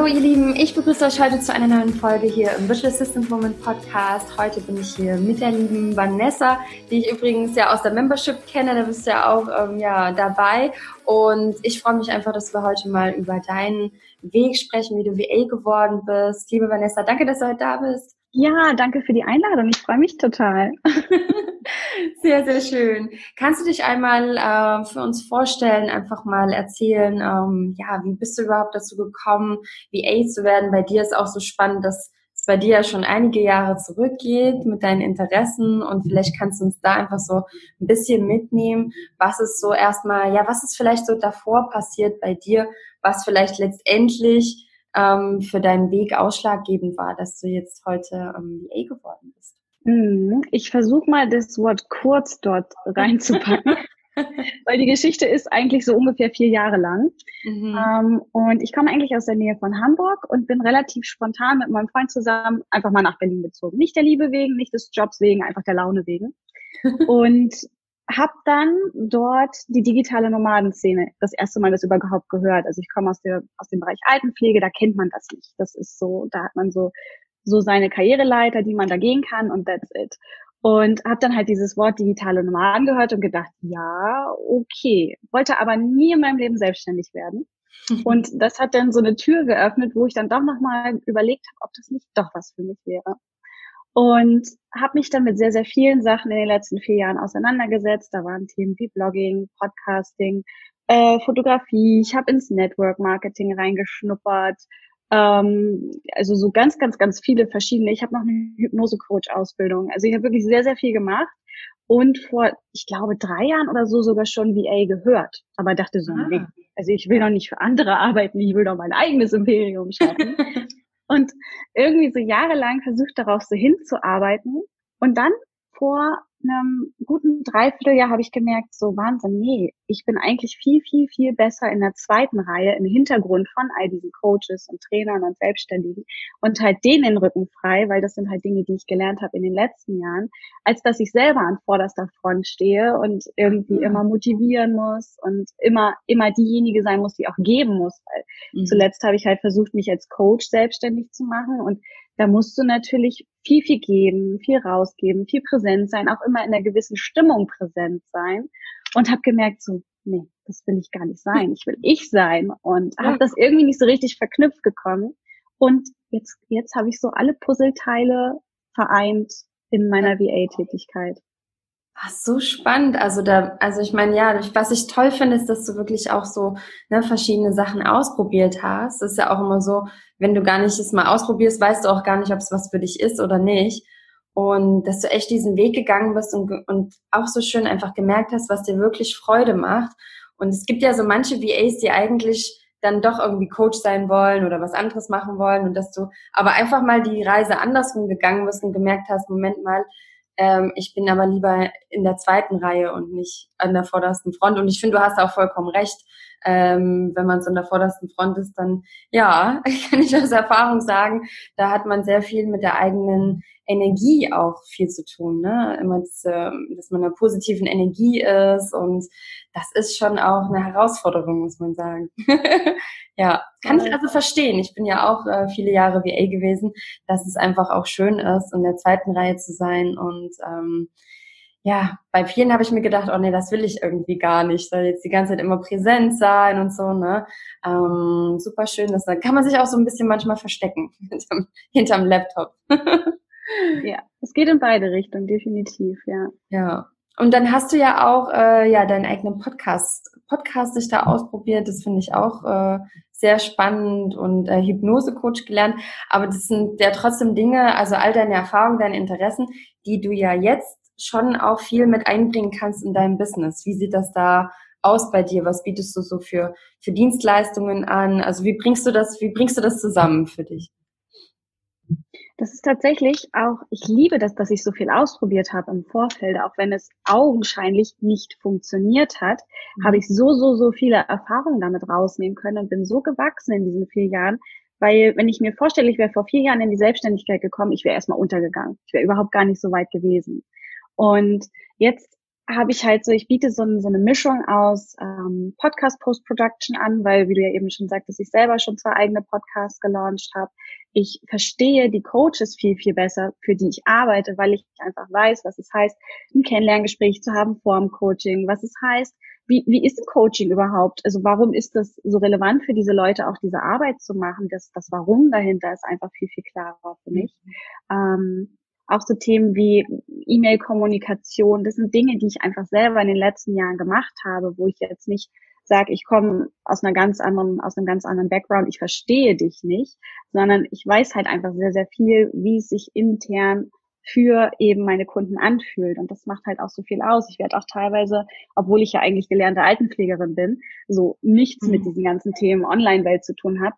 Hallo ihr Lieben, ich begrüße euch heute zu einer neuen Folge hier im Visual Assistant Woman Podcast. Heute bin ich hier mit der lieben Vanessa, die ich übrigens ja aus der Membership kenne, da bist du ja auch ähm, ja, dabei. Und ich freue mich einfach, dass wir heute mal über deinen Weg sprechen, wie du VA geworden bist. Liebe Vanessa, danke, dass du heute da bist. Ja, danke für die Einladung. Ich freue mich total. sehr, sehr schön. Kannst du dich einmal äh, für uns vorstellen, einfach mal erzählen, ähm, ja, wie bist du überhaupt dazu gekommen, VA zu werden? Bei dir ist auch so spannend, dass es bei dir ja schon einige Jahre zurückgeht mit deinen Interessen und vielleicht kannst du uns da einfach so ein bisschen mitnehmen, was ist so erstmal, ja, was ist vielleicht so davor passiert bei dir, was vielleicht letztendlich ähm, für deinen Weg ausschlaggebend war, dass du jetzt heute ähm, VA geworden bist? Hm, ich versuche mal das Wort kurz dort reinzupacken. weil die Geschichte ist eigentlich so ungefähr vier Jahre lang. Mhm. Ähm, und ich komme eigentlich aus der Nähe von Hamburg und bin relativ spontan mit meinem Freund zusammen einfach mal nach Berlin gezogen. Nicht der Liebe wegen, nicht des Jobs wegen, einfach der Laune wegen. und habe dann dort die digitale Nomadenszene das erste Mal das überhaupt gehört. Also ich komme aus, der, aus dem Bereich Altenpflege, da kennt man das nicht. Das ist so, da hat man so, so seine Karriereleiter, die man da gehen kann und that's it. Und habe dann halt dieses Wort digitale Nomaden gehört und gedacht, ja, okay. Wollte aber nie in meinem Leben selbstständig werden. Und das hat dann so eine Tür geöffnet, wo ich dann doch nochmal überlegt habe, ob das nicht doch was für mich wäre und habe mich dann mit sehr, sehr vielen Sachen in den letzten vier Jahren auseinandergesetzt. Da waren Themen wie Blogging, Podcasting, äh, Fotografie. Ich habe ins Network Marketing reingeschnuppert. Ähm, also so ganz, ganz, ganz viele verschiedene. Ich habe noch eine Hypnose-Coach-Ausbildung. Also ich habe wirklich sehr, sehr viel gemacht und vor, ich glaube, drei Jahren oder so sogar schon VA gehört. Aber dachte so, ah. nee, also ich will doch nicht für andere arbeiten, ich will doch mein eigenes Imperium schaffen. Und irgendwie so jahrelang versucht darauf so hinzuarbeiten. Und dann vor einem guten Dreivierteljahr habe ich gemerkt, so Wahnsinn, nee, ich bin eigentlich viel, viel, viel besser in der zweiten Reihe im Hintergrund von all diesen Coaches und Trainern und Selbstständigen und halt denen den Rücken frei, weil das sind halt Dinge, die ich gelernt habe in den letzten Jahren, als dass ich selber an vorderster Front stehe und irgendwie mhm. immer motivieren muss und immer, immer diejenige sein muss, die auch geben muss, weil mhm. zuletzt habe ich halt versucht, mich als Coach selbstständig zu machen und da musst du natürlich viel, viel geben, viel rausgeben, viel präsent sein, auch immer in einer gewissen Stimmung präsent sein. Und habe gemerkt, so, nee, das will ich gar nicht sein. Ich will ich sein. Und ja. habe das irgendwie nicht so richtig verknüpft gekommen. Und jetzt, jetzt habe ich so alle Puzzleteile vereint in meiner VA-Tätigkeit. Ach, so spannend. Also da, also ich meine, ja, was ich toll finde, ist, dass du wirklich auch so ne, verschiedene Sachen ausprobiert hast. Das ist ja auch immer so, wenn du gar nicht es mal ausprobierst, weißt du auch gar nicht, ob es was für dich ist oder nicht. Und dass du echt diesen Weg gegangen bist und, und auch so schön einfach gemerkt hast, was dir wirklich Freude macht. Und es gibt ja so manche VAs, die eigentlich dann doch irgendwie Coach sein wollen oder was anderes machen wollen und dass du aber einfach mal die Reise andersrum gegangen bist und gemerkt hast, Moment mal, ähm, ich bin aber lieber in der zweiten Reihe und nicht an der vordersten Front. Und ich finde, du hast auch vollkommen recht. Ähm, wenn man so an der vordersten Front ist, dann ja, kann ich aus Erfahrung sagen, da hat man sehr viel mit der eigenen Energie auch viel zu tun. Ne? Immer diese, dass man in einer positiven Energie ist und das ist schon auch eine Herausforderung, muss man sagen. ja, kann ich also verstehen. Ich bin ja auch äh, viele Jahre VA gewesen, dass es einfach auch schön ist, in der zweiten Reihe zu sein und ähm, ja, bei vielen habe ich mir gedacht, oh nee, das will ich irgendwie gar nicht. Soll jetzt die ganze Zeit immer präsent sein und so, ne? Ähm, super schön. Das, da kann man sich auch so ein bisschen manchmal verstecken hinterm, hinterm Laptop. ja, es geht in beide Richtungen, definitiv, ja. Ja. Und dann hast du ja auch äh, ja deinen eigenen Podcast, Podcast sich da ausprobiert. Das finde ich auch äh, sehr spannend und äh, Hypnose-Coach gelernt. Aber das sind ja trotzdem Dinge, also all deine Erfahrungen, deine Interessen, die du ja jetzt schon auch viel mit einbringen kannst in deinem Business. Wie sieht das da aus bei dir? Was bietest du so für, für Dienstleistungen an? Also wie bringst du das, wie bringst du das zusammen für dich? Das ist tatsächlich auch, ich liebe das, dass ich so viel ausprobiert habe im Vorfeld, auch wenn es augenscheinlich nicht funktioniert hat, mhm. habe ich so, so, so viele Erfahrungen damit rausnehmen können und bin so gewachsen in diesen vier Jahren, weil wenn ich mir vorstelle, ich wäre vor vier Jahren in die Selbstständigkeit gekommen, ich wäre erstmal untergegangen. Ich wäre überhaupt gar nicht so weit gewesen. Und jetzt habe ich halt so, ich biete so, so eine Mischung aus ähm, Podcast-Post-Production an, weil, wie du ja eben schon sagtest, ich selber schon zwei eigene Podcasts gelauncht habe. Ich verstehe die Coaches viel, viel besser, für die ich arbeite, weil ich einfach weiß, was es heißt, ein Kennenlerngespräch zu haben vor dem Coaching, was es heißt, wie, wie ist ein Coaching überhaupt? Also warum ist das so relevant für diese Leute, auch diese Arbeit zu machen? Das, das Warum dahinter ist einfach viel, viel klarer für mich. Mhm. Ähm, auch so Themen wie E-Mail-Kommunikation, das sind Dinge, die ich einfach selber in den letzten Jahren gemacht habe, wo ich jetzt nicht sage, ich komme aus einer ganz anderen, aus einem ganz anderen Background, ich verstehe dich nicht, sondern ich weiß halt einfach sehr, sehr viel, wie es sich intern für eben meine Kunden anfühlt. Und das macht halt auch so viel aus. Ich werde auch teilweise, obwohl ich ja eigentlich gelernte Altenpflegerin bin, so nichts mhm. mit diesen ganzen Themen Online-Welt zu tun habe,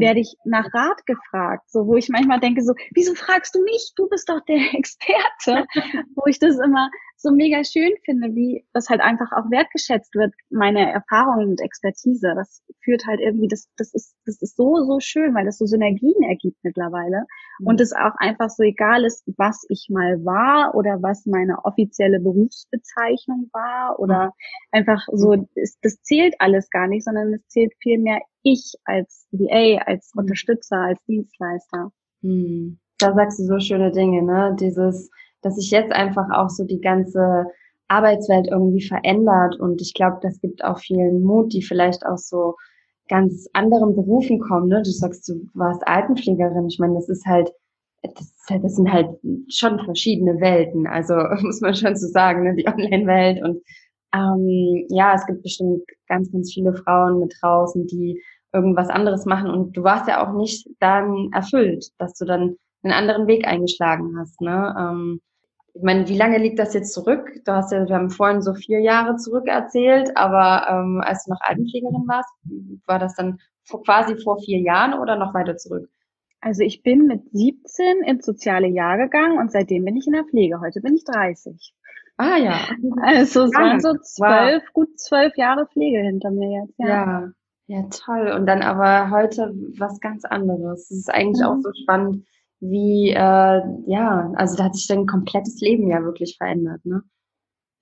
werde ich nach Rat gefragt. So, wo ich manchmal denke so, wieso fragst du mich? Du bist doch der Experte. wo ich das immer so mega schön finde, wie das halt einfach auch wertgeschätzt wird, meine Erfahrung und Expertise. Das führt halt irgendwie, das, das ist, das ist so, so schön, weil das so Synergien ergibt mittlerweile. Mhm. Und es auch einfach so egal ist, was ich mal war oder was meine offizielle Berufsbezeichnung war oder mhm. einfach so, das, das zählt alles gar nicht, sondern es zählt vielmehr ich als VA, als mhm. Unterstützer, als Dienstleister. Mhm. Da sagst du so schöne Dinge, ne? Dieses, dass sich jetzt einfach auch so die ganze Arbeitswelt irgendwie verändert. Und ich glaube, das gibt auch vielen Mut, die vielleicht aus so ganz anderen Berufen kommen. Ne? Du sagst, du warst Altenpflegerin. Ich meine, das ist halt, das, halt, das sind halt schon verschiedene Welten. Also muss man schon so sagen, ne? die Online-Welt. Und ähm, ja, es gibt bestimmt ganz, ganz viele Frauen mit draußen, die irgendwas anderes machen. Und du warst ja auch nicht dann erfüllt, dass du dann einen anderen Weg eingeschlagen hast. Ne? Ähm, ich meine, wie lange liegt das jetzt zurück? Du hast ja, wir haben vorhin so vier Jahre zurück erzählt, aber ähm, als du noch Altenpflegerin warst, war das dann quasi vor vier Jahren oder noch weiter zurück? Also ich bin mit 17 ins soziale Jahr gegangen und seitdem bin ich in der Pflege. Heute bin ich 30. Ah ja. Also es waren so zwölf, wow. gut zwölf Jahre Pflege hinter mir jetzt. Ja. ja. ja, toll. Und dann aber heute was ganz anderes. Es ist eigentlich mhm. auch so spannend, wie, äh, ja, also da hat sich dein komplettes Leben ja wirklich verändert, ne?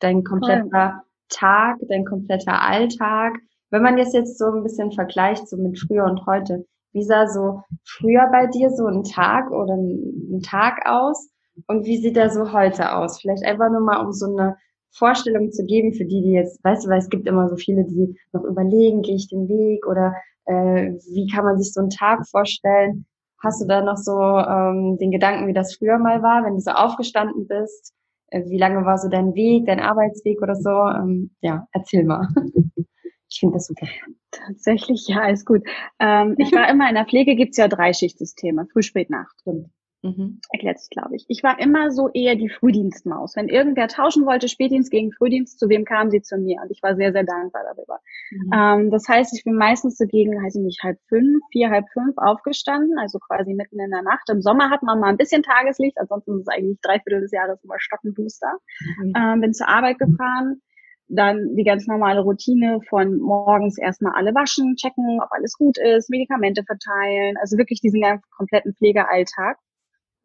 Dein kompletter. Tag, dein kompletter Alltag. Wenn man das jetzt so ein bisschen vergleicht, so mit früher und heute, wie sah so früher bei dir so ein Tag oder ein, Tag aus und wie sieht er so heute aus? Vielleicht einfach nur mal, um so eine Vorstellung zu geben für die, die jetzt, weißt du, weil es gibt immer so viele, die noch überlegen, gehe ich den Weg oder äh, wie kann man sich so einen Tag vorstellen? Hast du da noch so ähm, den Gedanken, wie das früher mal war, wenn du so aufgestanden bist? Äh, wie lange war so dein Weg, dein Arbeitsweg oder so? Ähm, ja, erzähl mal. Ich finde das super. Tatsächlich, ja, ist gut. Ähm, ich war immer in der Pflege, gibt's ja drei Schichtsysteme, Früh, Spät, Nacht. Stimmt. Mhm. Erklärt sich, glaube ich. Ich war immer so eher die Frühdienstmaus. Wenn irgendwer tauschen wollte, Spätdienst gegen Frühdienst, zu wem kam sie zu mir? Und ich war sehr, sehr dankbar darüber. Mhm. Ähm, das heißt, ich bin meistens so gegen, weiß ich nicht, halb fünf, vier, halb fünf aufgestanden, also quasi mitten in der Nacht. Im Sommer hat man mal ein bisschen Tageslicht, ansonsten ist es eigentlich drei Viertel des Jahres immer stockenduster. Mhm. Ähm, bin zur Arbeit gefahren dann die ganz normale Routine von morgens erstmal alle waschen, checken, ob alles gut ist, Medikamente verteilen, also wirklich diesen ganzen kompletten Pflegealltag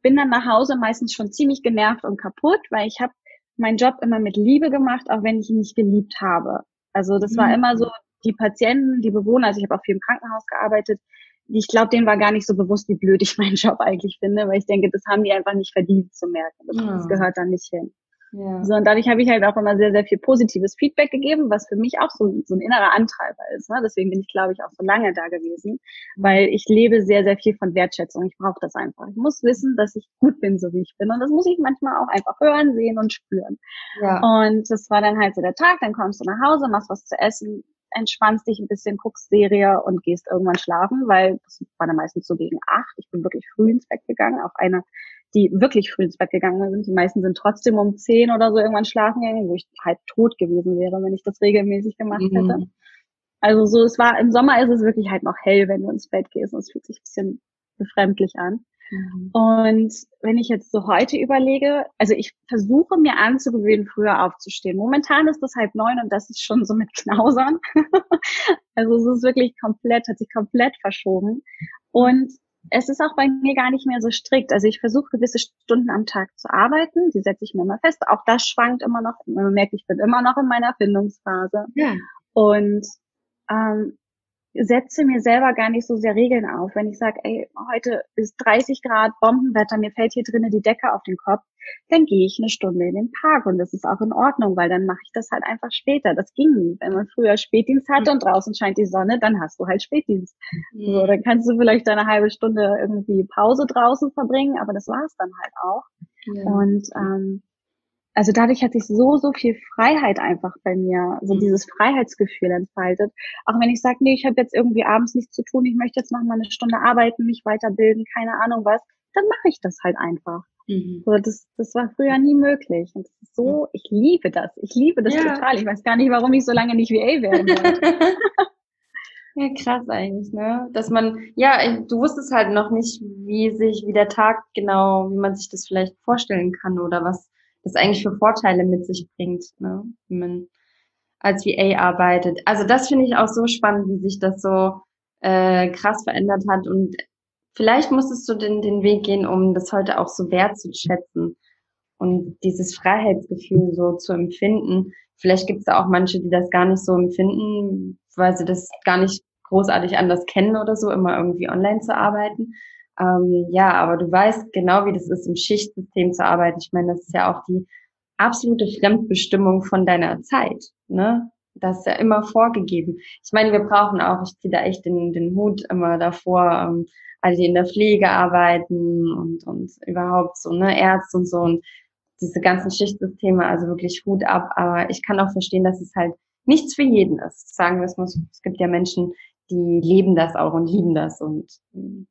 bin dann nach Hause meistens schon ziemlich genervt und kaputt, weil ich habe meinen Job immer mit Liebe gemacht, auch wenn ich ihn nicht geliebt habe. Also das mhm. war immer so, die Patienten, die Bewohner, also ich habe auch viel im Krankenhaus gearbeitet, ich glaube, denen war gar nicht so bewusst, wie blöd ich meinen Job eigentlich finde, weil ich denke, das haben die einfach nicht verdient zu merken. Das, ja. das gehört dann nicht hin. Ja. So, und dadurch habe ich halt auch immer sehr, sehr viel positives Feedback gegeben, was für mich auch so, so ein innerer Antreiber ist. Ne? Deswegen bin ich, glaube ich, auch so lange da gewesen, weil ich lebe sehr, sehr viel von Wertschätzung. Ich brauche das einfach. Ich muss wissen, dass ich gut bin, so wie ich bin. Und das muss ich manchmal auch einfach hören, sehen und spüren. Ja. Und das war dann halt so der Tag, dann kommst du nach Hause, machst was zu essen, entspannst dich ein bisschen, guckst Serie und gehst irgendwann schlafen, weil das war dann meistens so gegen acht. Ich bin wirklich früh ins Bett gegangen, auf eine die wirklich früh ins Bett gegangen sind. Die meisten sind trotzdem um zehn oder so irgendwann schlafen gegangen, wo ich halb tot gewesen wäre, wenn ich das regelmäßig gemacht mhm. hätte. Also so, es war, im Sommer ist es wirklich halt noch hell, wenn du ins Bett gehst und es fühlt sich ein bisschen befremdlich an. Mhm. Und wenn ich jetzt so heute überlege, also ich versuche mir anzugewöhnen, früher aufzustehen. Momentan ist das halb neun und das ist schon so mit Knausern. also es ist wirklich komplett, hat sich komplett verschoben. Und es ist auch bei mir gar nicht mehr so strikt. Also ich versuche gewisse Stunden am Tag zu arbeiten. Die setze ich mir immer fest. Auch das schwankt immer noch. Man merkt, ich bin immer noch in meiner Findungsphase. Ja. Und ähm, setze mir selber gar nicht so sehr Regeln auf. Wenn ich sage, ey, heute ist 30 Grad Bombenwetter, mir fällt hier drinnen die Decke auf den Kopf, dann gehe ich eine Stunde in den Park und das ist auch in Ordnung, weil dann mache ich das halt einfach später. Das ging nie. Wenn man früher Spätdienst hatte und draußen scheint die Sonne, dann hast du halt Spätdienst. Mhm. So, dann kannst du vielleicht eine halbe Stunde irgendwie Pause draußen verbringen, aber das war es dann halt auch. Ja. Und ähm, also dadurch hat sich so, so viel Freiheit einfach bei mir, so mhm. dieses Freiheitsgefühl entfaltet. Auch wenn ich sage, nee, ich habe jetzt irgendwie abends nichts zu tun, ich möchte jetzt noch mal eine Stunde arbeiten, mich weiterbilden, keine Ahnung was, dann mache ich das halt einfach. Mhm. So, das, das war früher nie möglich. Und das ist so, ich liebe das. Ich liebe das ja. total. Ich weiß gar nicht, warum ich so lange nicht VA werden wollte. ja, krass eigentlich, ne? Dass man, ja, du wusstest halt noch nicht, wie sich, wie der Tag genau, wie man sich das vielleicht vorstellen kann oder was das eigentlich für Vorteile mit sich bringt, ne? Wie man als VA arbeitet. Also das finde ich auch so spannend, wie sich das so äh, krass verändert hat und vielleicht musstest du den, den Weg gehen, um das heute auch so wertzuschätzen und dieses Freiheitsgefühl so zu empfinden. Vielleicht gibt es da auch manche, die das gar nicht so empfinden, weil sie das gar nicht großartig anders kennen oder so, immer irgendwie online zu arbeiten. Ähm, ja, aber du weißt genau, wie das ist, im Schichtsystem zu arbeiten. Ich meine, das ist ja auch die absolute Fremdbestimmung von deiner Zeit. Ne? Das ist ja immer vorgegeben. Ich meine, wir brauchen auch, ich ziehe da echt den, den Hut immer davor, ähm, alle, die in der Pflege arbeiten und, und überhaupt so, ne, Ärzte und so und diese ganzen Schichtsysteme, also wirklich Hut ab. Aber ich kann auch verstehen, dass es halt nichts für jeden ist. Sagen wir es mal, es gibt ja Menschen, die leben das auch und lieben das und hm,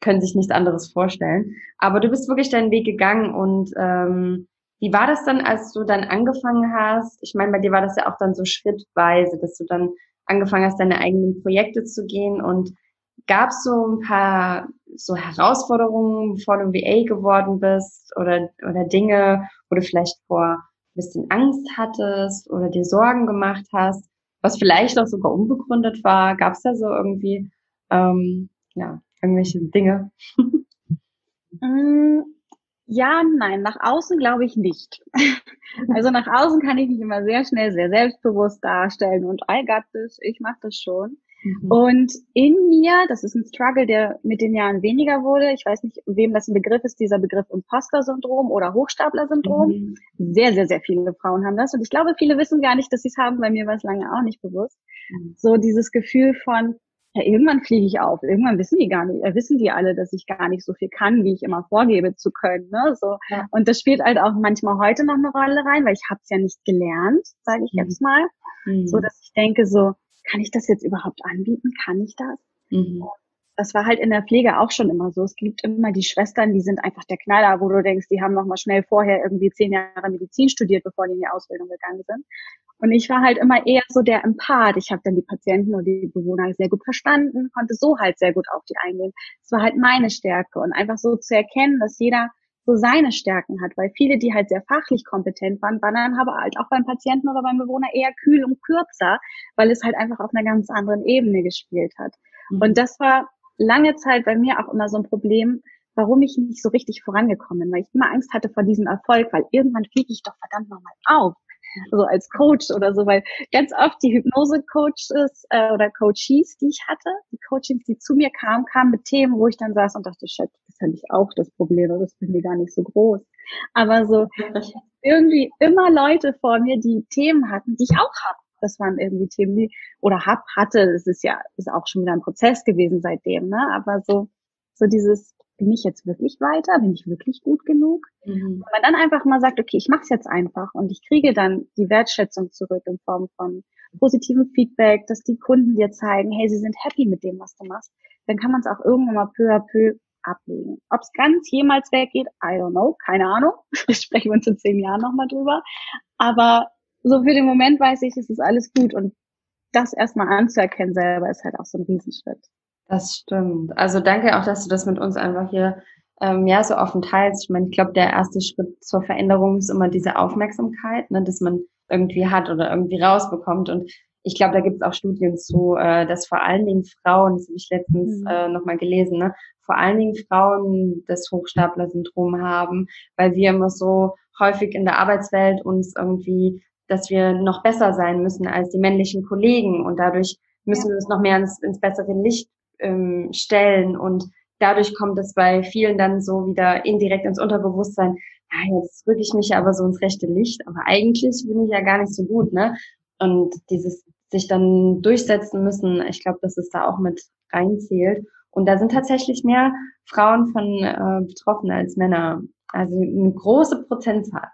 können sich nichts anderes vorstellen. Aber du bist wirklich deinen Weg gegangen und ähm, wie war das dann, als du dann angefangen hast? Ich meine, bei dir war das ja auch dann so schrittweise, dass du dann angefangen hast, deine eigenen Projekte zu gehen und gab es so ein paar so Herausforderungen, bevor du VA geworden bist oder, oder Dinge, wo du vielleicht vor ein bisschen Angst hattest oder dir Sorgen gemacht hast, was vielleicht auch sogar unbegründet war? Gab es da so irgendwie ähm, ja, irgendwelche Dinge? Mm, ja, nein, nach außen glaube ich nicht. Also nach außen kann ich mich immer sehr schnell, sehr selbstbewusst darstellen und I got this, ich mache das schon. Mhm. Und in mir, das ist ein Struggle, der mit den Jahren weniger wurde. Ich weiß nicht, wem das ein Begriff ist, dieser Begriff Imposter-Syndrom oder Hochstapler-Syndrom. Mhm. Sehr, sehr, sehr viele Frauen haben das. Und ich glaube, viele wissen gar nicht, dass sie es haben. Bei mir war es lange auch nicht bewusst. Mhm. So dieses Gefühl von, ja, irgendwann fliege ich auf. Irgendwann wissen die gar nicht, äh, wissen die alle, dass ich gar nicht so viel kann, wie ich immer vorgebe zu können. Ne? So. Ja. Und das spielt halt auch manchmal heute noch eine Rolle rein, weil ich habe es ja nicht gelernt, sage ich mhm. jetzt mal. Mhm. So dass ich denke so, kann ich das jetzt überhaupt anbieten? Kann ich das? Mhm. Das war halt in der Pflege auch schon immer so. Es gibt immer die Schwestern, die sind einfach der Knaller, wo du denkst, die haben noch mal schnell vorher irgendwie zehn Jahre Medizin studiert, bevor die in die Ausbildung gegangen sind. Und ich war halt immer eher so der Empath. Ich habe dann die Patienten und die Bewohner sehr gut verstanden, konnte so halt sehr gut auf die eingehen. Es war halt meine Stärke und einfach so zu erkennen, dass jeder so seine Stärken hat, weil viele, die halt sehr fachlich kompetent waren, waren dann aber halt auch beim Patienten oder beim Bewohner eher kühl und kürzer, weil es halt einfach auf einer ganz anderen Ebene gespielt hat. Mhm. Und das war lange Zeit bei mir auch immer so ein Problem, warum ich nicht so richtig vorangekommen bin, weil ich immer Angst hatte vor diesem Erfolg, weil irgendwann fliege ich doch verdammt nochmal auf so als Coach oder so, weil ganz oft die Hypnose-Coaches äh, oder Coaches, die ich hatte, die Coachings, die zu mir kamen, kamen mit Themen, wo ich dann saß und dachte, shit, das fände ich auch das Problem, aber das finde ich gar nicht so groß. Aber so irgendwie immer Leute vor mir, die Themen hatten, die ich auch habe. Das waren irgendwie Themen, die, oder hab, hatte, das ist ja, ist auch schon wieder ein Prozess gewesen seitdem, ne? Aber so, so dieses, bin ich jetzt wirklich weiter? Bin ich wirklich gut genug? Mhm. Wenn man dann einfach mal sagt, okay, ich mache es jetzt einfach und ich kriege dann die Wertschätzung zurück in Form von positivem Feedback, dass die Kunden dir zeigen, hey, sie sind happy mit dem, was du machst, dann kann man es auch irgendwann mal peu à peu ablegen. Ob es ganz jemals weggeht, I don't know, keine Ahnung. Sprechen wir uns in zehn Jahren nochmal drüber. Aber so für den Moment weiß ich, es ist alles gut und das erstmal anzuerkennen selber ist halt auch so ein Riesenschritt. Das stimmt. Also danke auch, dass du das mit uns einfach hier ähm, ja so offen teilst. Ich meine, ich glaube, der erste Schritt zur Veränderung ist immer diese Aufmerksamkeit, ne, dass man irgendwie hat oder irgendwie rausbekommt. Und ich glaube, da gibt es auch Studien zu, äh, dass vor allen Dingen Frauen, das habe ich letztens mhm. äh, nochmal gelesen, ne, vor allen Dingen Frauen das Hochstapler-Syndrom haben, weil wir immer so häufig in der Arbeitswelt uns irgendwie, dass wir noch besser sein müssen als die männlichen Kollegen und dadurch müssen wir uns noch mehr ins, ins bessere Licht ähm, stellen und dadurch kommt es bei vielen dann so wieder indirekt ins Unterbewusstsein, ja, jetzt rücke ich mich aber so ins rechte Licht, aber eigentlich bin ich ja gar nicht so gut, ne? Und dieses sich dann durchsetzen müssen, ich glaube, dass es da auch mit reinzählt. Und da sind tatsächlich mehr Frauen von äh, betroffen als Männer. Also eine große Prozentzahl.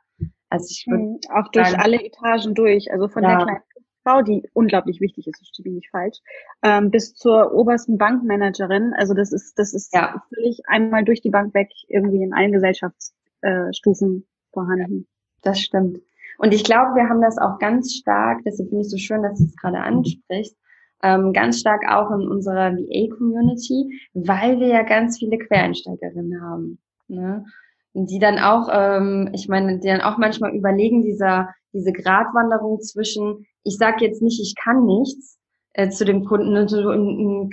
Also ich würde mhm, auch durch sagen, alle Etagen durch, also von ja. der kleinen Frau, die unglaublich wichtig ist, das stehe ich nicht falsch, ähm, bis zur obersten Bankmanagerin. Also das ist das ist ja. völlig einmal durch die Bank weg irgendwie in allen Gesellschaftsstufen äh, vorhanden. Das stimmt. Und ich glaube, wir haben das auch ganz stark, deshalb finde ich so schön, dass du es gerade ansprichst, ähm, ganz stark auch in unserer VA-Community, weil wir ja ganz viele Quereinsteigerinnen haben. Ne? Die dann auch, ähm, ich meine, die dann auch manchmal überlegen, dieser, diese Gratwanderung zwischen, ich sage jetzt nicht, ich kann nichts, äh, zu dem Kunden und so,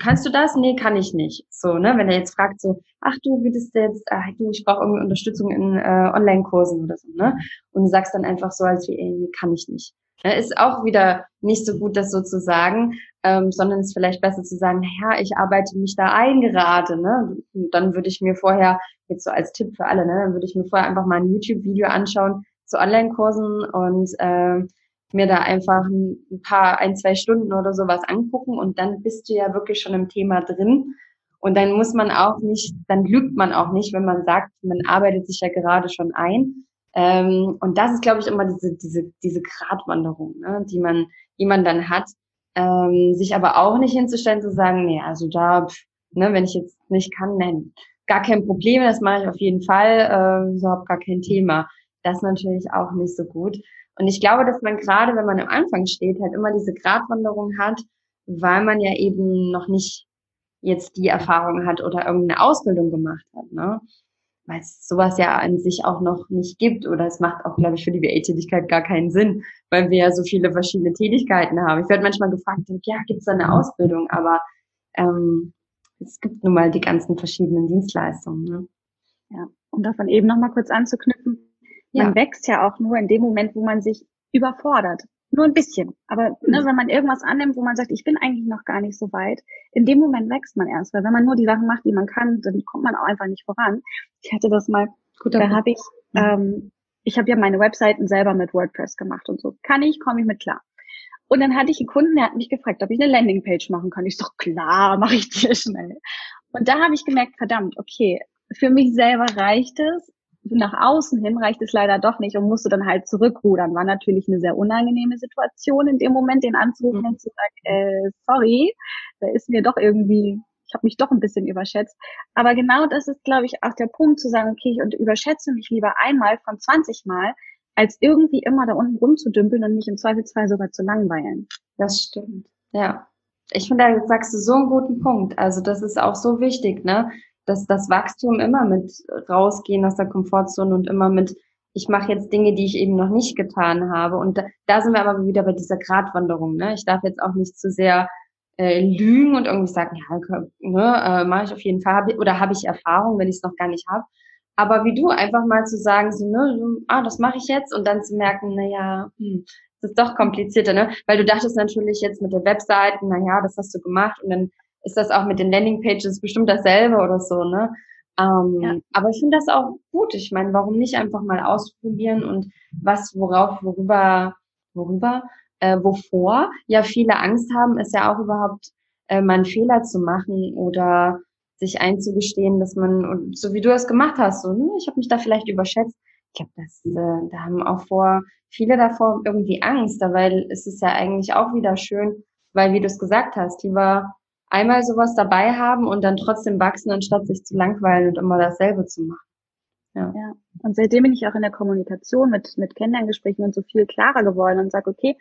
kannst du das? Nee, kann ich nicht. So, ne, wenn er jetzt fragt so, ach du, würdest du jetzt, ach du, ich brauche irgendwie Unterstützung in äh, Online-Kursen oder so, ne? Und du sagst dann einfach so, als wie, ey, nee, kann ich nicht. Ja, ist auch wieder nicht so gut, das so zu sagen, ähm, sondern ist vielleicht besser zu sagen, naja, ich arbeite mich da ein gerade, ne? Dann würde ich mir vorher, jetzt so als Tipp für alle, ne, dann würde ich mir vorher einfach mal ein YouTube-Video anschauen zu Online-Kursen und äh, mir da einfach ein paar, ein, zwei Stunden oder sowas angucken und dann bist du ja wirklich schon im Thema drin. Und dann muss man auch nicht, dann lügt man auch nicht, wenn man sagt, man arbeitet sich ja gerade schon ein. Ähm, und das ist, glaube ich, immer diese, diese, diese Gratwanderung, ne, die man, die man dann hat. Ähm, sich aber auch nicht hinzustellen, zu sagen, nee, also da, pff, ne, wenn ich jetzt nicht kann, nein, gar kein Problem, das mache ich auf jeden Fall, äh, überhaupt gar kein Thema. Das natürlich auch nicht so gut. Und ich glaube, dass man gerade, wenn man am Anfang steht, halt immer diese Gratwanderung hat, weil man ja eben noch nicht jetzt die Erfahrung hat oder irgendeine Ausbildung gemacht hat, ne? Weil es sowas ja an sich auch noch nicht gibt oder es macht auch, glaube ich, für die BA-Tätigkeit gar keinen Sinn, weil wir ja so viele verschiedene Tätigkeiten haben. Ich werde manchmal gefragt, ja, gibt es da eine Ausbildung? Aber ähm, es gibt nun mal die ganzen verschiedenen Dienstleistungen. Ne? Ja, um davon eben nochmal kurz anzuknüpfen, man wächst ja auch nur in dem Moment, wo man sich überfordert. Nur ein bisschen. Aber ne, wenn man irgendwas annimmt, wo man sagt, ich bin eigentlich noch gar nicht so weit, in dem Moment wächst man erst. Weil wenn man nur die Sachen macht, die man kann, dann kommt man auch einfach nicht voran. Ich hatte das mal, Gut, da habe ich, ähm, ich habe ja meine Webseiten selber mit WordPress gemacht und so. Kann ich, komme ich mit klar. Und dann hatte ich einen Kunden, der hat mich gefragt, ob ich eine Landingpage machen kann. Ich so, klar, mache ich dir schnell. Und da habe ich gemerkt, verdammt, okay, für mich selber reicht es, nach außen hin reicht es leider doch nicht und musste dann halt zurückrudern. War natürlich eine sehr unangenehme Situation in dem Moment, den anzurufen mhm. und zu sagen, äh, sorry, da ist mir doch irgendwie, ich habe mich doch ein bisschen überschätzt. Aber genau das ist, glaube ich, auch der Punkt zu sagen, okay, ich überschätze mich lieber einmal von 20 Mal, als irgendwie immer da unten rumzudümpeln und mich im Zweifelsfall sogar zu langweilen. Das stimmt. Ja. Ich finde, da sagst du so einen guten Punkt. Also das ist auch so wichtig, ne? Dass das Wachstum immer mit rausgehen aus der Komfortzone und immer mit, ich mache jetzt Dinge, die ich eben noch nicht getan habe. Und da, da sind wir aber wieder bei dieser Gratwanderung. Ne? Ich darf jetzt auch nicht zu sehr äh, lügen und irgendwie sagen, ja, ne, äh, mache ich auf jeden Fall, hab oder habe ich Erfahrung, wenn ich es noch gar nicht habe. Aber wie du, einfach mal zu sagen, so, ne, so, ah, das mache ich jetzt und dann zu merken, na ja, hm, das ist doch komplizierter, ne? Weil du dachtest natürlich jetzt mit der Webseite, na ja, das hast du gemacht und dann ist das auch mit den Landingpages bestimmt dasselbe oder so, ne? Ähm, ja. Aber ich finde das auch gut. Ich meine, warum nicht einfach mal ausprobieren und was, worauf, worüber, worüber, äh, wovor ja viele Angst haben, ist ja auch überhaupt äh, mal einen Fehler zu machen oder sich einzugestehen, dass man, so wie du es gemacht hast, so, ne, ich habe mich da vielleicht überschätzt. Ich glaube, das, äh, da haben auch vor viele davor irgendwie Angst, weil es ist ja eigentlich auch wieder schön, weil wie du es gesagt hast, lieber einmal sowas dabei haben und dann trotzdem wachsen, anstatt sich zu langweilen und immer dasselbe zu machen. Ja. ja. Und seitdem bin ich auch in der Kommunikation mit, mit Kennenlerngesprächen und so viel klarer geworden und sage, okay,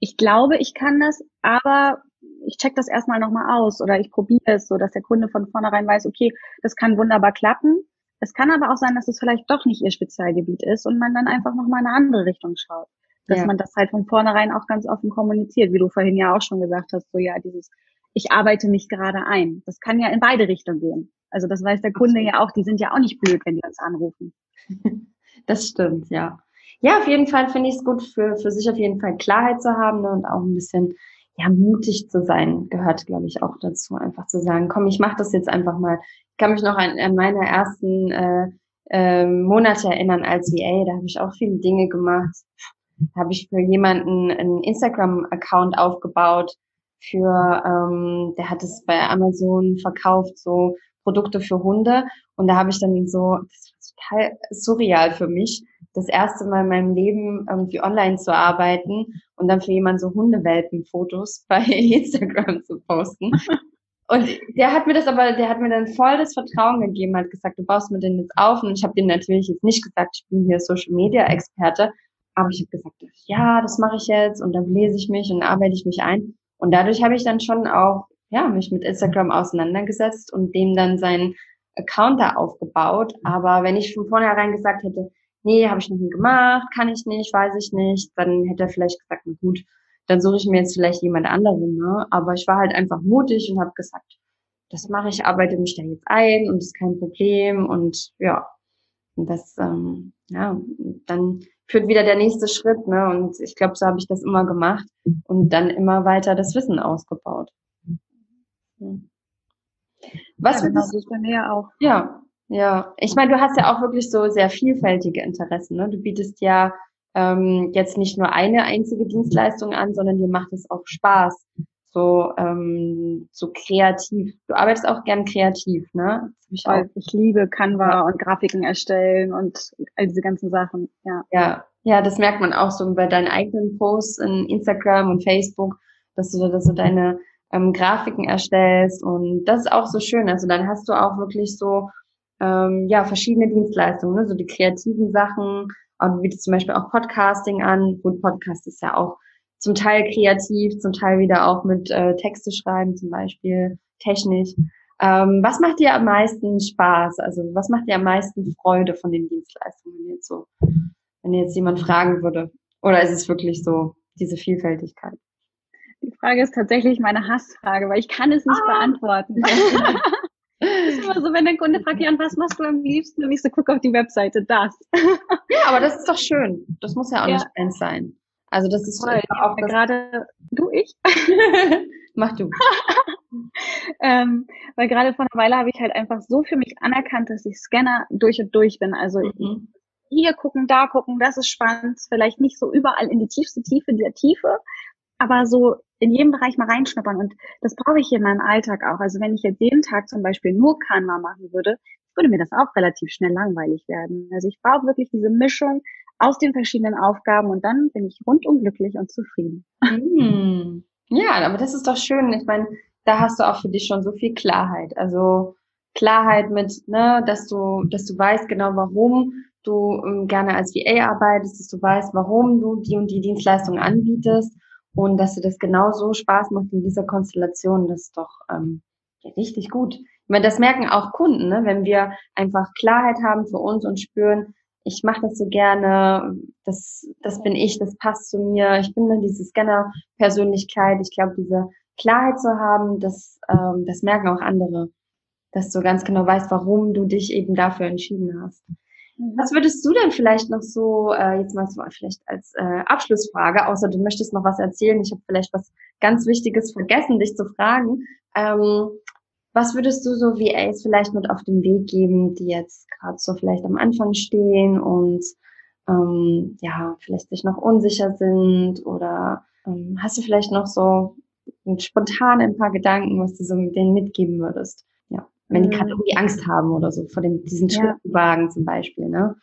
ich glaube, ich kann das, aber ich check das erstmal nochmal aus oder ich probiere es, so dass der Kunde von vornherein weiß, okay, das kann wunderbar klappen. Es kann aber auch sein, dass es vielleicht doch nicht ihr Spezialgebiet ist und man dann einfach nochmal in eine andere Richtung schaut. dass ja. man das halt von vornherein auch ganz offen kommuniziert, wie du vorhin ja auch schon gesagt hast, so ja, dieses, ich arbeite mich gerade ein. Das kann ja in beide Richtungen gehen. Also das weiß der Kunde ja auch, die sind ja auch nicht blöd, wenn die uns anrufen. Das stimmt, ja. Ja, auf jeden Fall finde ich es gut, für, für sich auf jeden Fall Klarheit zu haben ne, und auch ein bisschen ja, mutig zu sein, gehört, glaube ich, auch dazu, einfach zu sagen, komm, ich mache das jetzt einfach mal. Ich kann mich noch an, an meine ersten äh, äh, Monate erinnern als VA, da habe ich auch viele Dinge gemacht. Da habe ich für jemanden einen Instagram-Account aufgebaut, für, ähm, der hat es bei Amazon verkauft, so Produkte für Hunde. Und da habe ich dann so, das war total surreal für mich, das erste Mal in meinem Leben irgendwie online zu arbeiten und dann für jemanden so Hundewelpen-Fotos bei Instagram zu posten. Und der hat mir das aber, der hat mir dann voll das Vertrauen gegeben, hat gesagt, du baust mir den jetzt auf. Und ich habe dem natürlich jetzt nicht gesagt, ich bin hier Social Media Experte, aber ich habe gesagt, ja, das mache ich jetzt und dann lese ich mich und arbeite ich mich ein. Und dadurch habe ich dann schon auch, ja, mich mit Instagram auseinandergesetzt und dem dann seinen Account da aufgebaut. Aber wenn ich von vornherein gesagt hätte, nee, habe ich noch nie gemacht, kann ich nicht, weiß ich nicht, dann hätte er vielleicht gesagt, na gut, dann suche ich mir jetzt vielleicht jemand anderen. Ne? Aber ich war halt einfach mutig und habe gesagt, das mache ich, arbeite mich da jetzt ein und ist kein Problem und ja, und das, ähm, ja, dann führt wieder der nächste Schritt, ne? Und ich glaube, so habe ich das immer gemacht und dann immer weiter das Wissen ausgebaut. Was ja, genau, das ist bei mir auch. Ja, ja. Ich meine, du hast ja auch wirklich so sehr vielfältige Interessen. Ne? Du bietest ja ähm, jetzt nicht nur eine einzige Dienstleistung an, sondern dir macht es auch Spaß, so ähm, so kreativ. Du arbeitest auch gern kreativ, ne? Ich, auch. ich liebe Canva ja. und Grafiken erstellen und all diese ganzen Sachen. Ja. ja, ja, das merkt man auch so bei deinen eigenen Posts in Instagram und Facebook, dass du da so deine ähm, Grafiken erstellst und das ist auch so schön. Also dann hast du auch wirklich so ähm, ja verschiedene Dienstleistungen, ne? so die kreativen Sachen, und du bietest zum Beispiel auch Podcasting an. Gut, Podcast ist ja auch zum Teil kreativ, zum Teil wieder auch mit äh, Texte schreiben, zum Beispiel technisch. Ähm, was macht dir am meisten Spaß? Also was macht dir am meisten Freude von den Dienstleistungen wenn jetzt so, wenn jetzt jemand fragen würde? Oder ist es wirklich so, diese Vielfältigkeit? Die Frage ist tatsächlich meine Hassfrage, weil ich kann es nicht ah. beantworten. Das ist immer so, wenn der Kunde fragt, Jan, was machst du am liebsten? Und ich so, guck auf die Webseite, das. Ja, aber das ist doch schön. Das muss ja auch ja. nicht eins sein. Also das ist Toll, auch ja, gerade du, ich. Mach du. ähm, weil gerade vor einer Weile habe ich halt einfach so für mich anerkannt, dass ich Scanner durch und durch bin. Also mhm. hier gucken, da gucken, das ist spannend. Vielleicht nicht so überall in die tiefste Tiefe der Tiefe, aber so in jedem Bereich mal reinschnuppern. Und das brauche ich in meinem Alltag auch. Also wenn ich jetzt jeden Tag zum Beispiel nur Canva machen würde, würde mir das auch relativ schnell langweilig werden. Also ich brauche wirklich diese Mischung aus den verschiedenen Aufgaben und dann bin ich rundum glücklich und zufrieden. Mm. Ja, aber das ist doch schön. Ich meine, da hast du auch für dich schon so viel Klarheit. Also Klarheit mit, ne, dass du, dass du weißt genau, warum du ähm, gerne als VA arbeitest, dass du weißt, warum du die und die Dienstleistung anbietest und dass dir das genauso Spaß macht in dieser Konstellation, das ist doch ähm, richtig gut. Ich meine, das merken auch Kunden, ne? wenn wir einfach Klarheit haben für uns und spüren, ich mache das so gerne, das, das bin ich, das passt zu mir, ich bin dann diese Scanner-Persönlichkeit. Ich glaube, diese Klarheit zu haben, das, ähm, das merken auch andere, dass du ganz genau weißt, warum du dich eben dafür entschieden hast. Was würdest du denn vielleicht noch so, äh, jetzt mal so vielleicht als äh, Abschlussfrage, außer du möchtest noch was erzählen, ich habe vielleicht was ganz Wichtiges vergessen, dich zu fragen. Ähm, was würdest du so VAs vielleicht mit auf den Weg geben, die jetzt gerade so vielleicht am Anfang stehen und ähm, ja, vielleicht sich noch unsicher sind oder ähm, hast du vielleicht noch so spontan ein paar Gedanken, was du so mit denen mitgeben würdest? wenn die gerade mhm. irgendwie Angst haben oder so vor dem, diesen Schritt ja. wagen zum Beispiel, ne?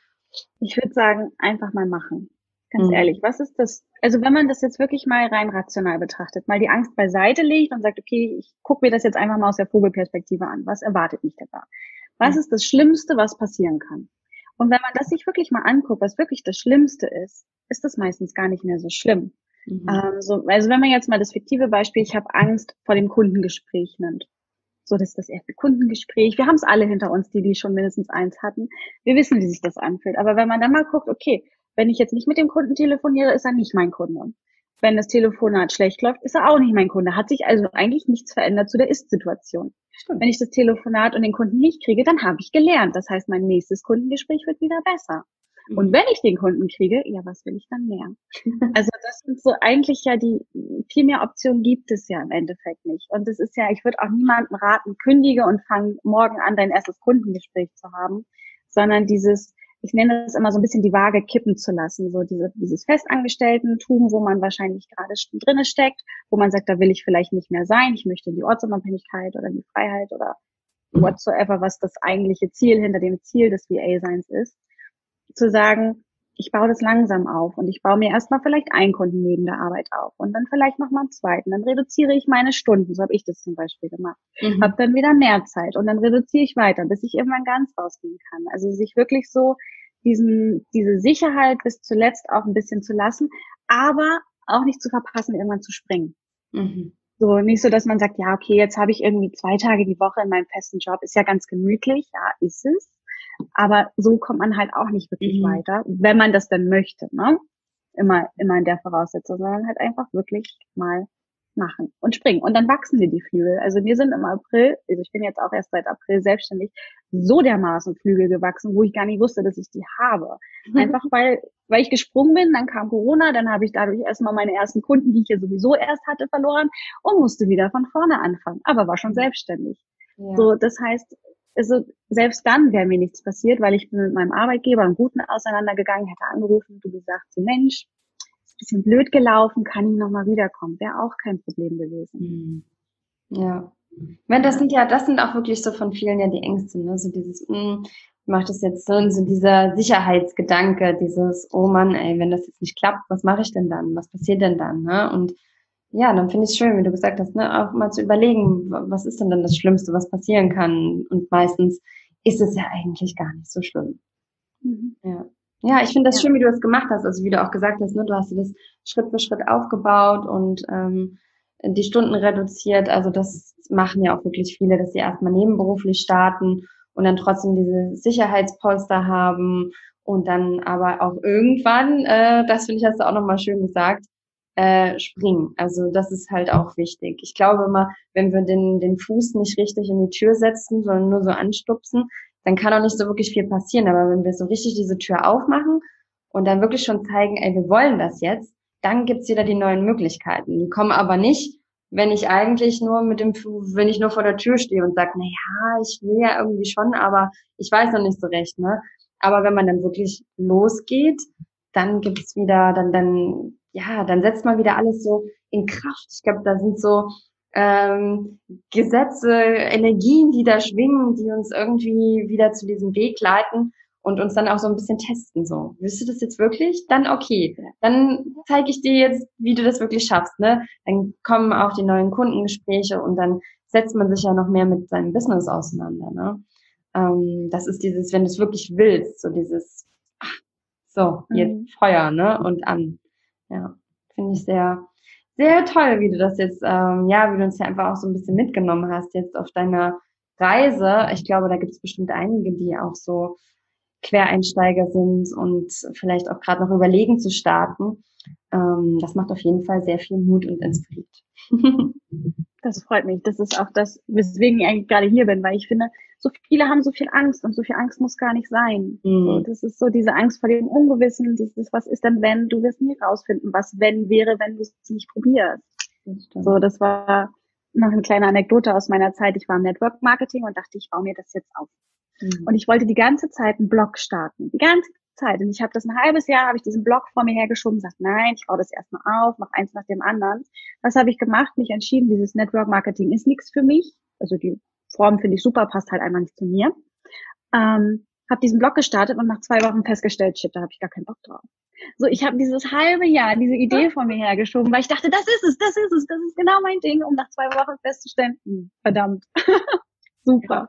Ich würde sagen, einfach mal machen. Ganz mhm. ehrlich, was ist das? Also wenn man das jetzt wirklich mal rein rational betrachtet, mal die Angst beiseite legt und sagt, okay, ich gucke mir das jetzt einfach mal aus der Vogelperspektive an. Was erwartet mich da? Was mhm. ist das Schlimmste, was passieren kann? Und wenn man das sich wirklich mal anguckt, was wirklich das Schlimmste ist, ist das meistens gar nicht mehr so schlimm. Mhm. Ähm, so, also wenn man jetzt mal das fiktive Beispiel, ich habe Angst vor dem Kundengespräch nimmt. So, das ist das erste Kundengespräch. Wir haben es alle hinter uns, die die schon mindestens eins hatten. Wir wissen, wie sich das anfühlt. Aber wenn man dann mal guckt, okay, Wenn ich jetzt nicht mit dem Kunden telefoniere, ist er nicht mein Kunde. Wenn das Telefonat schlecht läuft, ist er auch nicht mein Kunde. Hat sich also eigentlich nichts verändert zu der Ist-Situation. Wenn ich das Telefonat und den Kunden nicht kriege, dann habe ich gelernt. Das heißt, mein nächstes Kundengespräch wird wieder besser. Und mhm. wenn ich den Kunden kriege, ja, was will ich dann mehr? Also das sind so eigentlich ja die, viel mehr Optionen gibt es ja im Endeffekt nicht. Und es ist ja, ich würde auch niemandem raten, kündige und fang morgen an, dein erstes Kundengespräch zu haben, sondern dieses, ich nenne das immer so ein bisschen die Waage kippen zu lassen, so diese, dieses Festangestellten-Tum, wo man wahrscheinlich gerade drinne steckt, wo man sagt, da will ich vielleicht nicht mehr sein, ich möchte die Ortsunabhängigkeit oder die Freiheit oder whatsoever, was das eigentliche Ziel hinter dem Ziel des VA-Seins ist. Zu sagen, ich baue das langsam auf und ich baue mir erstmal vielleicht einen Kunden neben der Arbeit auf und dann vielleicht nochmal einen zweiten. Dann reduziere ich meine Stunden, so habe ich das zum Beispiel gemacht. Mhm. Habe dann wieder mehr Zeit und dann reduziere ich weiter, bis ich irgendwann ganz rausgehen kann. Also sich wirklich so diesen, diese Sicherheit bis zuletzt auch ein bisschen zu lassen, aber auch nicht zu verpassen, irgendwann zu springen. Mhm. So, nicht so, dass man sagt, ja, okay, jetzt habe ich irgendwie zwei Tage die Woche in meinem festen Job, ist ja ganz gemütlich, ja, ist es. Aber so kommt man halt auch nicht wirklich mhm. weiter, wenn man das dann möchte, ne? Immer, immer in der Voraussetzung, sondern halt einfach wirklich mal machen und springen. Und dann wachsen dir die Flügel. Also wir sind im April, also ich bin jetzt auch erst seit April selbstständig, so dermaßen Flügel gewachsen, wo ich gar nicht wusste, dass ich die habe. Einfach weil, weil ich gesprungen bin, dann kam Corona, dann habe ich dadurch erstmal meine ersten Kunden, die ich ja sowieso erst hatte, verloren und musste wieder von vorne anfangen, aber war schon selbstständig. Ja. So, das heißt, also selbst dann wäre mir nichts passiert, weil ich bin mit meinem Arbeitgeber im Guten auseinandergegangen, hätte angerufen, du gesagt, so Mensch, ist ein bisschen blöd gelaufen, kann ich nochmal wiederkommen. Wäre auch kein Problem gewesen. Mhm. Ja. Ich meine, das sind ja, das sind auch wirklich so von vielen ja die Ängste, ne? So dieses, mh, hm, macht das jetzt so, so dieser Sicherheitsgedanke, dieses, oh Mann, ey, wenn das jetzt nicht klappt, was mache ich denn dann? Was passiert denn dann? Ne? Und ja, dann finde ich es schön, wie du gesagt hast, ne, auch mal zu überlegen, was ist denn dann das Schlimmste, was passieren kann. Und meistens ist es ja eigentlich gar nicht so schlimm. Mhm. Ja. Ja, ich finde das ja. schön, wie du das gemacht hast. Also wie du auch gesagt hast, ne, du hast das Schritt für Schritt aufgebaut und ähm, die Stunden reduziert. Also das machen ja auch wirklich viele, dass sie erstmal nebenberuflich starten und dann trotzdem diese Sicherheitspolster haben und dann aber auch irgendwann, äh, das finde ich, hast du auch nochmal schön gesagt, äh, springen. Also das ist halt auch wichtig. Ich glaube immer, wenn wir den, den Fuß nicht richtig in die Tür setzen, sondern nur so anstupsen, dann kann auch nicht so wirklich viel passieren. Aber wenn wir so richtig diese Tür aufmachen und dann wirklich schon zeigen, ey, wir wollen das jetzt, dann gibt's wieder die neuen Möglichkeiten. Die kommen aber nicht, wenn ich eigentlich nur mit dem, wenn ich nur vor der Tür stehe und sage, na ja, ich will ja irgendwie schon, aber ich weiß noch nicht so recht, ne? Aber wenn man dann wirklich losgeht, dann gibt's wieder, dann, dann ja, dann setzt man wieder alles so in Kraft. Ich glaube, da sind so ähm, Gesetze, Energien, die da schwingen, die uns irgendwie wieder zu diesem Weg leiten und uns dann auch so ein bisschen testen. So, willst du das jetzt wirklich? Dann okay. Dann zeige ich dir jetzt, wie du das wirklich schaffst. Ne? Dann kommen auch die neuen Kundengespräche und dann setzt man sich ja noch mehr mit seinem Business auseinander. Ne? Ähm, das ist dieses, wenn du es wirklich willst, so dieses, ach, so, jetzt mhm. Feuer, ne? Und an. Ja, finde ich sehr, sehr toll, wie du das jetzt, ähm, ja, wie du uns ja einfach auch so ein bisschen mitgenommen hast jetzt auf deiner Reise. Ich glaube, da gibt es bestimmt einige, die auch so Quereinsteiger sind und vielleicht auch gerade noch überlegen zu starten. Ähm, das macht auf jeden Fall sehr viel Mut und inspiriert. Das freut mich. Das ist auch das, weswegen ich eigentlich gerade hier bin, weil ich finde, so viele haben so viel Angst und so viel Angst muss gar nicht sein. Mhm. So, das ist so diese Angst vor dem Ungewissen, dieses, was ist denn wenn, du wirst nie rausfinden, was wenn wäre, wenn du es nicht probierst. Das so, das war noch eine kleine Anekdote aus meiner Zeit. Ich war im Network Marketing und dachte, ich baue mir das jetzt auf. Mhm. Und ich wollte die ganze Zeit einen Blog starten. Die ganze Zeit. Und ich habe das ein halbes Jahr, habe ich diesen Blog vor mir hergeschoben, gesagt, nein, ich baue das erstmal auf, mach eins nach dem anderen. Was habe ich gemacht? Mich entschieden, dieses Network Marketing ist nichts für mich. Also die Form finde ich super, passt halt einmal nicht zu mir. Ähm, habe diesen Blog gestartet und nach zwei Wochen festgestellt, shit, da habe ich gar keinen Bock drauf. So, ich habe dieses halbe Jahr diese Idee vor mir hergeschoben, weil ich dachte, das ist es, das ist es, das ist genau mein Ding, um nach zwei Wochen festzustellen, hm, verdammt. super.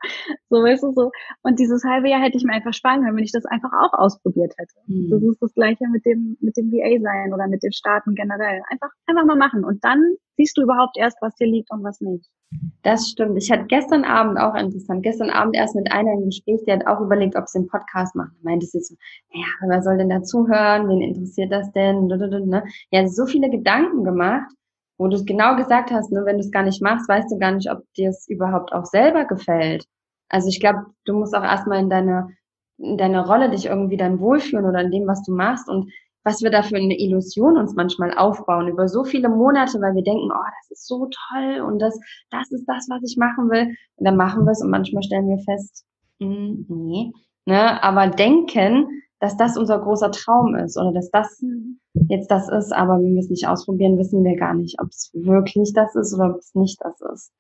So, weißt du, so. Und dieses halbe Jahr hätte ich mir einfach sparen können, wenn ich das einfach auch ausprobiert hätte. Mhm. Das ist das Gleiche mit dem, mit dem VA sein oder mit den Staaten generell. Einfach, einfach mal machen. Und dann siehst du überhaupt erst, was dir liegt und was nicht. Das stimmt. Ich hatte gestern Abend auch interessant. Gestern Abend erst mit einer im Gespräch, die hat auch überlegt, ob sie einen Podcast macht. Meinte sie so, naja, wer soll denn dazuhören? Wen interessiert das denn? Ne? Ja, so viele Gedanken gemacht wo du es genau gesagt hast, nur wenn du es gar nicht machst, weißt du gar nicht, ob dir es überhaupt auch selber gefällt. Also ich glaube, du musst auch erstmal in deiner in deiner Rolle dich irgendwie dann wohlfühlen oder in dem, was du machst und was wir da für eine Illusion uns manchmal aufbauen über so viele Monate, weil wir denken, oh, das ist so toll und das, das ist das, was ich machen will. Und dann machen wir es und manchmal stellen wir fest, mm, nee. Ne? Aber denken, dass das unser großer Traum ist oder dass das mhm. jetzt das ist, aber wenn wir es nicht ausprobieren, wissen wir gar nicht, ob es wirklich das ist oder ob es nicht das ist.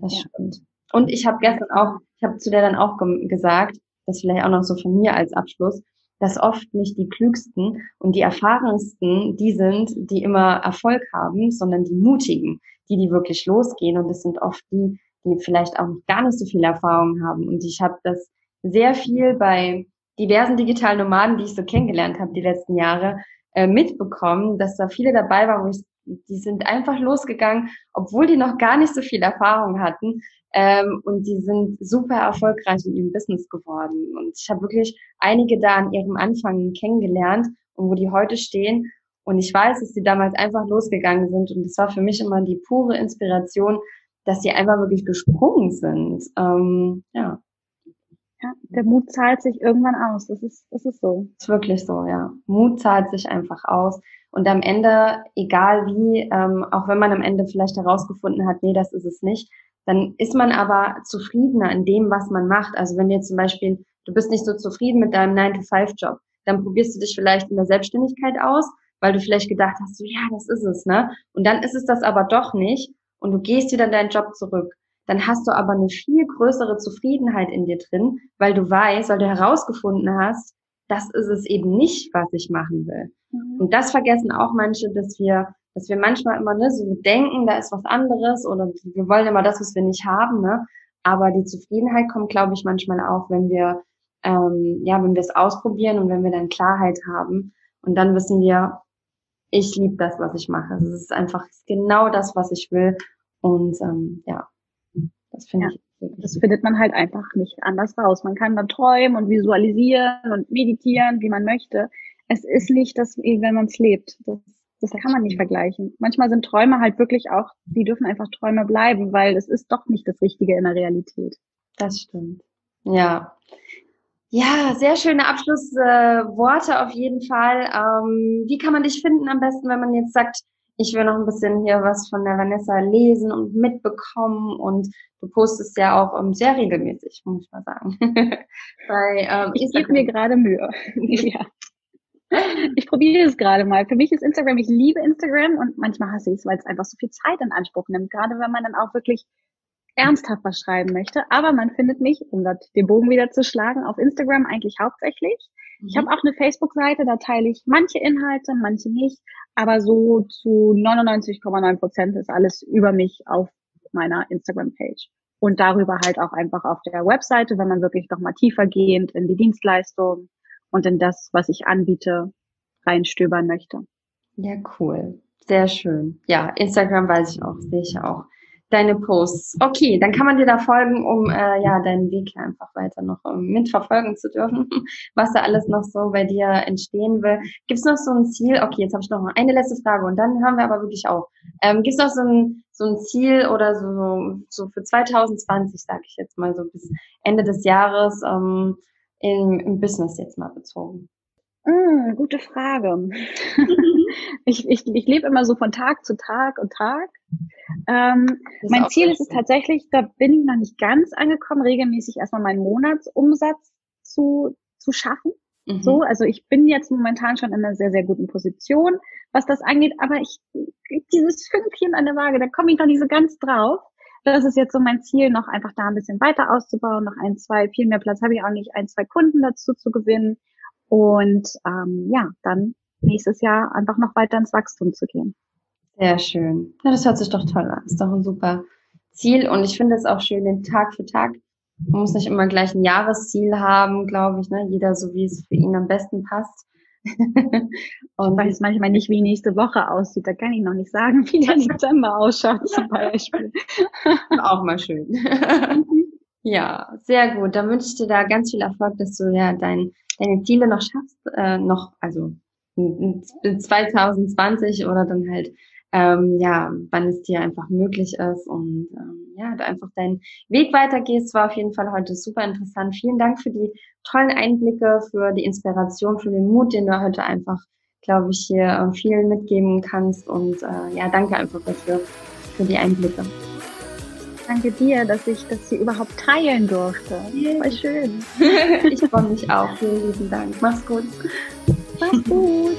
Das ja. stimmt. Und ich habe gestern auch, ich habe zu der dann auch gesagt, das vielleicht auch noch so von mir als Abschluss, dass oft nicht die klügsten und die erfahrensten die sind, die immer Erfolg haben, sondern die mutigen, die, die wirklich losgehen. Und das sind oft die, die vielleicht auch gar nicht so viel Erfahrung haben. Und ich habe das sehr viel bei diversen digitalen Nomaden, die ich so kennengelernt habe die letzten Jahre, äh, mitbekommen, dass da viele dabei waren, wo ich, die sind einfach losgegangen, obwohl die noch gar nicht so viel Erfahrung hatten. Ähm, und die sind super erfolgreich in ihrem Business geworden. Und ich habe wirklich einige da an ihrem Anfang kennengelernt und wo die heute stehen. Und ich weiß, dass die damals einfach losgegangen sind. Und das war für mich immer die pure Inspiration, dass die einfach wirklich gesprungen sind. Ähm, ja. Ja, der Mut zahlt sich irgendwann aus. Das ist, das ist so. Das ist wirklich so, ja. Mut zahlt sich einfach aus. Und am Ende, egal wie, ähm, auch wenn man am Ende vielleicht herausgefunden hat, nee, das ist es nicht, dann ist man aber zufriedener in dem, was man macht. Also wenn dir zum Beispiel, du bist nicht so zufrieden mit deinem 9-to-5-Job, dann probierst du dich vielleicht in der Selbstständigkeit aus, weil du vielleicht gedacht hast, so ja, das ist es, ne? Und dann ist es das aber doch nicht und du gehst wieder in deinen Job zurück dann hast du aber eine viel größere Zufriedenheit in dir drin, weil du weißt, weil du herausgefunden hast, das ist es eben nicht, was ich machen will. Mhm. Und das vergessen auch manche, dass wir, dass wir manchmal immer ne, so denken, da ist was anderes oder wir wollen immer das, was wir nicht haben, ne? Aber die Zufriedenheit kommt, glaube ich, manchmal auch, wenn wir, ähm, ja, wenn wir es ausprobieren und wenn wir dann Klarheit haben. Und dann wissen wir, ich liebe das, was ich mache. Es ist einfach genau das, was ich will. Und ähm, ja, das finde ja. ich. Das findet man halt einfach nicht anders raus. Man kann dann träumen und visualisieren und meditieren, wie man möchte. Es ist nicht das, wenn man es lebt. Das, das kann man nicht vergleichen. Manchmal sind Träume halt wirklich auch, die dürfen einfach Träume bleiben, weil es ist doch nicht das Richtige in der Realität. Das stimmt. Ja. Ja, sehr schöne Abschlussworte äh, auf jeden Fall. Ähm, wie kann man dich finden am besten, wenn man jetzt sagt, ich will noch ein bisschen hier was von der Vanessa lesen und mitbekommen und du postest ja auch um, sehr regelmäßig, muss ich mal sagen. Bei, ähm, ich gebe mir gerade Mühe. ja. Ich probiere es gerade mal. Für mich ist Instagram, ich liebe Instagram und manchmal hasse ich es, weil es einfach so viel Zeit in Anspruch nimmt. Gerade wenn man dann auch wirklich ernsthaft was schreiben möchte. Aber man findet mich, um den Bogen wieder zu schlagen, auf Instagram eigentlich hauptsächlich. Ich habe mhm. auch eine Facebook-Seite, da teile ich manche Inhalte, manche nicht, aber so zu 99,9 Prozent ist alles über mich auf meiner Instagram-Page. Und darüber halt auch einfach auf der Webseite, wenn man wirklich noch mal tiefer gehend in die Dienstleistung und in das, was ich anbiete, reinstöbern möchte. Ja, cool. Sehr schön. Ja, Instagram weiß ich auch, sehe ich auch deine Posts. Okay, dann kann man dir da folgen, um äh, ja deinen Weg einfach weiter noch um, ähm, mitverfolgen zu dürfen, was da alles noch so bei dir entstehen will. Gibt es noch so ein Ziel? Okay, jetzt habe ich noch mal eine letzte Frage und dann hören wir aber wirklich auf. Ähm, Gibt es noch so ein, so ein Ziel oder so, so für 2020, sage ich jetzt mal so bis Ende des Jahres ähm, im, im Business jetzt mal bezogen? Mm, gute Frage. ich ich, ich lebe immer so von Tag zu Tag und Tag. Ähm, mein Ziel ist es tatsächlich, da bin ich noch nicht ganz angekommen, regelmäßig erstmal meinen Monatsumsatz zu, zu schaffen. Mhm. So, also ich bin jetzt momentan schon in einer sehr, sehr guten Position, was das angeht, aber ich, dieses Fünkchen an der Waage, da komme ich noch nicht so ganz drauf. Das ist jetzt so mein Ziel, noch einfach da ein bisschen weiter auszubauen, noch ein, zwei, viel mehr Platz habe ich auch nicht, ein, zwei Kunden dazu zu gewinnen und ähm, ja, dann nächstes Jahr einfach noch weiter ins Wachstum zu gehen. Sehr schön. Ja, das hört sich doch toll an. Ist doch ein super, Ziel und ich finde es auch schön, den Tag für Tag. Man muss nicht immer gleich ein Jahresziel haben, glaube ich, ne? Jeder so, wie es für ihn am besten passt. und ich weiß manchmal nicht, wie nächste Woche aussieht. Da kann ich noch nicht sagen, wie der Dezember ausschaut zum Beispiel. Auch mal schön. Ja, sehr gut. Dann wünsche ich dir da ganz viel Erfolg, dass du ja dein, deine Ziele noch schaffst, äh, noch, also 2020 oder dann halt ähm, ja, wann es dir einfach möglich ist und ähm, ja, du einfach deinen Weg weitergehst. War auf jeden Fall heute super interessant. Vielen Dank für die tollen Einblicke, für die Inspiration, für den Mut, den du heute einfach, glaube ich, hier äh, vielen mitgeben kannst. Und äh, ja, danke einfach dafür, für die Einblicke. Danke dir, dass ich das hier überhaupt teilen durfte. Voll schön. ich freue mich auch. Vielen lieben Dank. Mach's gut. Mach's gut.